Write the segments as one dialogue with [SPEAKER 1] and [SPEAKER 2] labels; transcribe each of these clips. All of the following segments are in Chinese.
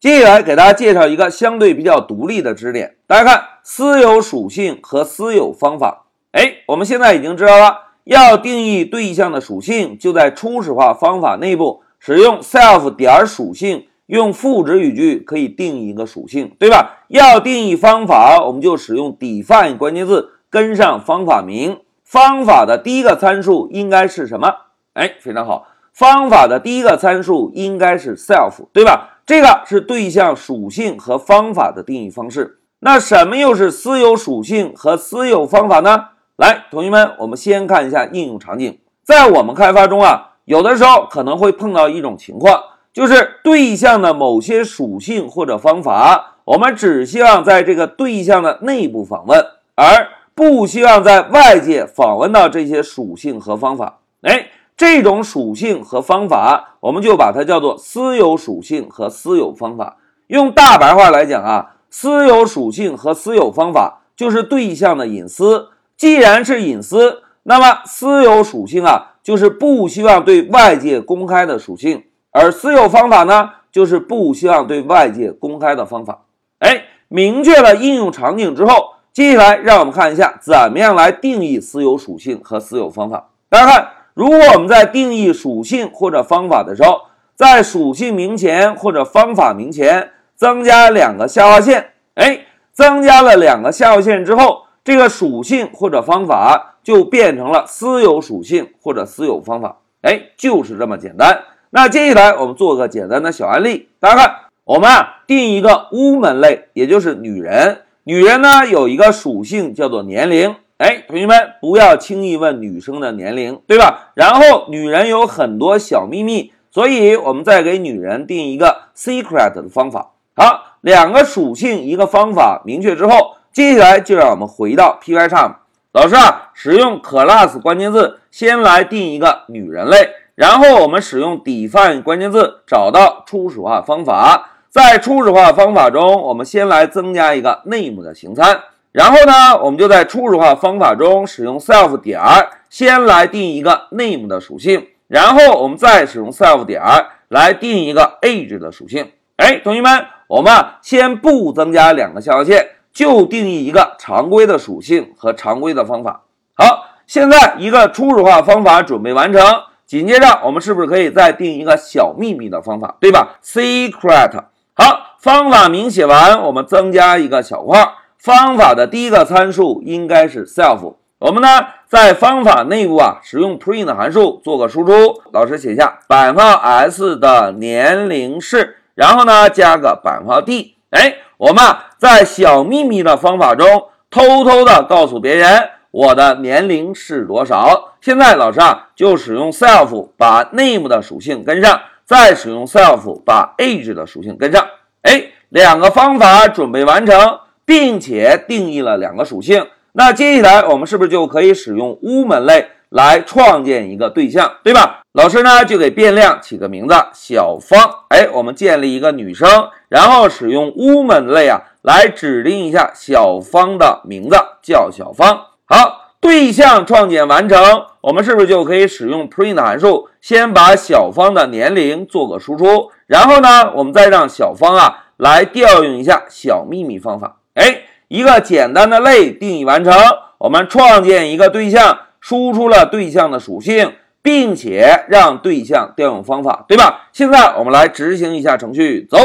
[SPEAKER 1] 接下来给大家介绍一个相对比较独立的知识点。大家看私有属性和私有方法。哎，我们现在已经知道了，要定义对象的属性，就在初始化方法内部使用 self 点属性，用赋值语句可以定义一个属性，对吧？要定义方法，我们就使用 define 关键字跟上方法名。方法的第一个参数应该是什么？哎，非常好，方法的第一个参数应该是 self，对吧？这个是对象属性和方法的定义方式。那什么又是私有属性和私有方法呢？来，同学们，我们先看一下应用场景。在我们开发中啊，有的时候可能会碰到一种情况，就是对象的某些属性或者方法，我们只希望在这个对象的内部访问，而不希望在外界访问到这些属性和方法。哎，这种属性和方法，我们就把它叫做私有属性和私有方法。用大白话来讲啊，私有属性和私有方法就是对象的隐私。既然是隐私，那么私有属性啊，就是不希望对外界公开的属性；而私有方法呢，就是不希望对外界公开的方法。哎，明确了应用场景之后，接下来让我们看一下怎么样来定义私有属性和私有方法。大家看，如果我们在定义属性或者方法的时候，在属性名前或者方法名前增加两个下划线，哎，增加了两个下划线之后。这个属性或者方法就变成了私有属性或者私有方法，哎，就是这么简单。那接下来我们做个简单的小案例，大家看，我们啊定一个 woman 类，也就是女人。女人呢有一个属性叫做年龄，哎，同学们不要轻易问女生的年龄，对吧？然后女人有很多小秘密，所以我们再给女人定一个 secret 的方法。好，两个属性一个方法明确之后。接下来就让我们回到 Pycharm，老师啊，使用 class 关键字先来定一个女人类，然后我们使用 define 关键字找到初始化方法，在初始化方法中，我们先来增加一个 name 的形参，然后呢，我们就在初始化方法中使用 self 点先来定一个 name 的属性，然后我们再使用 self 点来定一个 age 的属性。哎，同学们，我们先不增加两个下划线。就定义一个常规的属性和常规的方法。好，现在一个初始化方法准备完成，紧接着我们是不是可以再定一个小秘密的方法，对吧？Secret。好，方法名写完，我们增加一个小括号。方法的第一个参数应该是 self。我们呢，在方法内部啊，使用 print 函数做个输出。老师写下百分号 s 的年龄是，然后呢，加个百分号 d。哎，我们啊在小秘密的方法中偷偷的告诉别人我的年龄是多少。现在老师啊就使用 self 把 name 的属性跟上，再使用 self 把 age 的属性跟上。哎，两个方法准备完成，并且定义了两个属性。那接下来我们是不是就可以使用 woman 类？来创建一个对象，对吧？老师呢就给变量起个名字小芳。哎，我们建立一个女生，然后使用 woman 类啊来指定一下小芳的名字叫小芳。好，对象创建完成，我们是不是就可以使用 print 函数，先把小芳的年龄做个输出，然后呢，我们再让小芳啊来调用一下小秘密方法。哎，一个简单的类定义完成，我们创建一个对象。输出了对象的属性，并且让对象调用方法，对吧？现在我们来执行一下程序，走。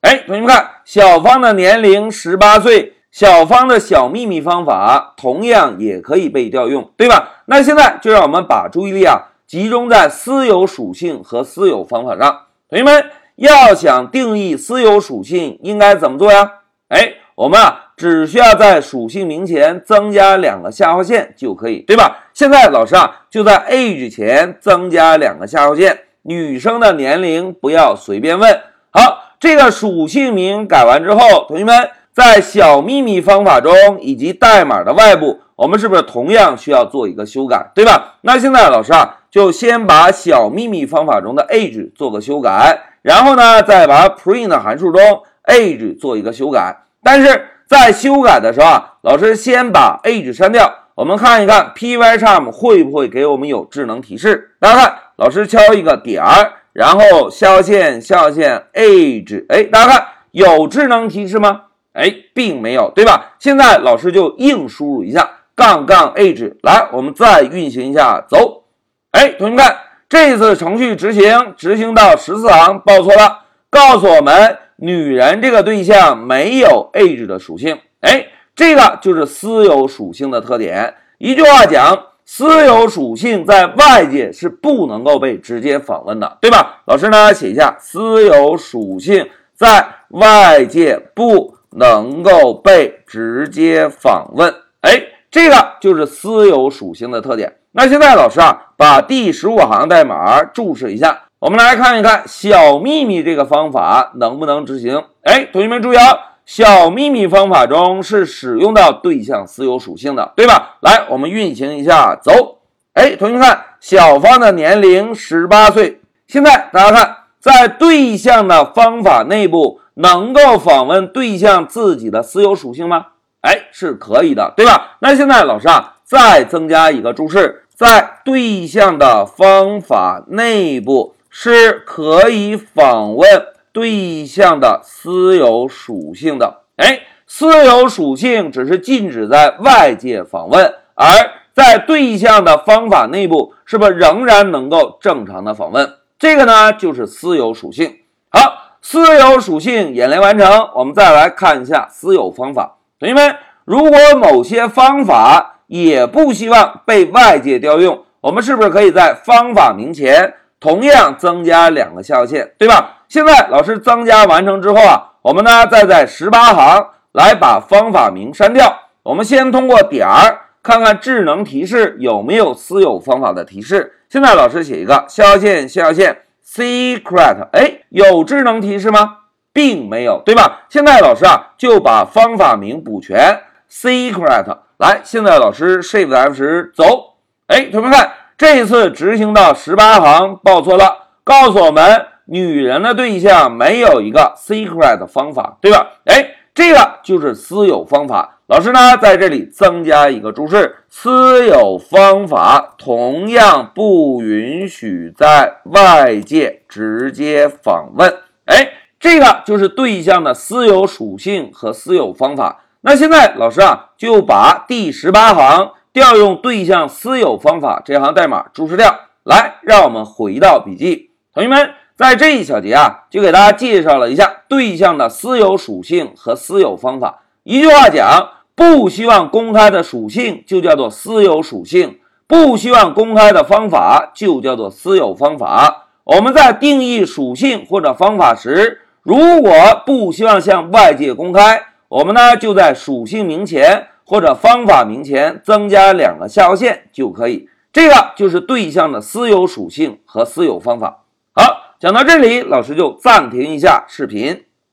[SPEAKER 1] 哎，同学们看，小芳的年龄十八岁，小芳的小秘密方法同样也可以被调用，对吧？那现在就让我们把注意力啊集中在私有属性和私有方法上。同学们要想定义私有属性，应该怎么做呀？哎，我们啊。只需要在属性名前增加两个下划线就可以，对吧？现在老师啊就在 age 前增加两个下划线，女生的年龄不要随便问。好，这个属性名改完之后，同学们在小秘密方法中以及代码的外部，我们是不是同样需要做一个修改，对吧？那现在老师啊就先把小秘密方法中的 age 做个修改，然后呢再把 print 函数中 age 做一个修改，但是。在修改的时候啊，老师先把 age 删掉，我们看一看 Pycharm 会不会给我们有智能提示。大家看，老师敲一个点儿，然后下划线下划线 age，哎，大家看有智能提示吗？哎，并没有，对吧？现在老师就硬输入一下杠杠 age，来，我们再运行一下，走。哎，同学们看，这次程序执行执行到十四行报错了，告诉我们女人这个对象没有 age 的属性。哎，这个就是私有属性的特点。一句话讲。私有属性在外界是不能够被直接访问的，对吧？老师呢写一下，私有属性在外界不能够被直接访问。哎，这个就是私有属性的特点。那现在老师啊，把第十五行代码注释一下，我们来看一看小秘密这个方法能不能执行。哎，同学们注意啊。小秘密方法中是使用到对象私有属性的，对吧？来，我们运行一下，走。哎，同学们看，小芳的年龄十八岁。现在大家看，在对象的方法内部能够访问对象自己的私有属性吗？哎，是可以的，对吧？那现在老师啊，再增加一个注释，在对象的方法内部是可以访问。对象的私有属性的，哎，私有属性只是禁止在外界访问，而在对象的方法内部，是不是仍然能够正常的访问？这个呢，就是私有属性。好，私有属性演练完成，我们再来看一下私有方法。同学们，如果某些方法也不希望被外界调用，我们是不是可以在方法名前同样增加两个下划线，对吧？现在老师增加完成之后啊，我们呢再在十八行来把方法名删掉。我们先通过点儿看看智能提示有没有私有方法的提示。现在老师写一个下划线下划线 secret，哎，有智能提示吗？并没有，对吧？现在老师啊就把方法名补全 secret。来，现在老师 shift F 十走，哎，同学们看，这次执行到十八行报错了，告诉我们。女人的对象没有一个 secret 方法，对吧？哎，这个就是私有方法。老师呢，在这里增加一个注释：私有方法同样不允许在外界直接访问。哎，这个就是对象的私有属性和私有方法。那现在老师啊，就把第十八行调用对象私有方法这行代码注释掉。来，让我们回到笔记，同学们。在这一小节啊，就给大家介绍了一下对象的私有属性和私有方法。一句话讲，不希望公开的属性就叫做私有属性，不希望公开的方法就叫做私有方法。我们在定义属性或者方法时，如果不希望向外界公开，我们呢就在属性名前或者方法名前增加两个下划线就可以。这个就是对象的私有属性和私有方法。好。讲到这里，老师就暂停一下视频。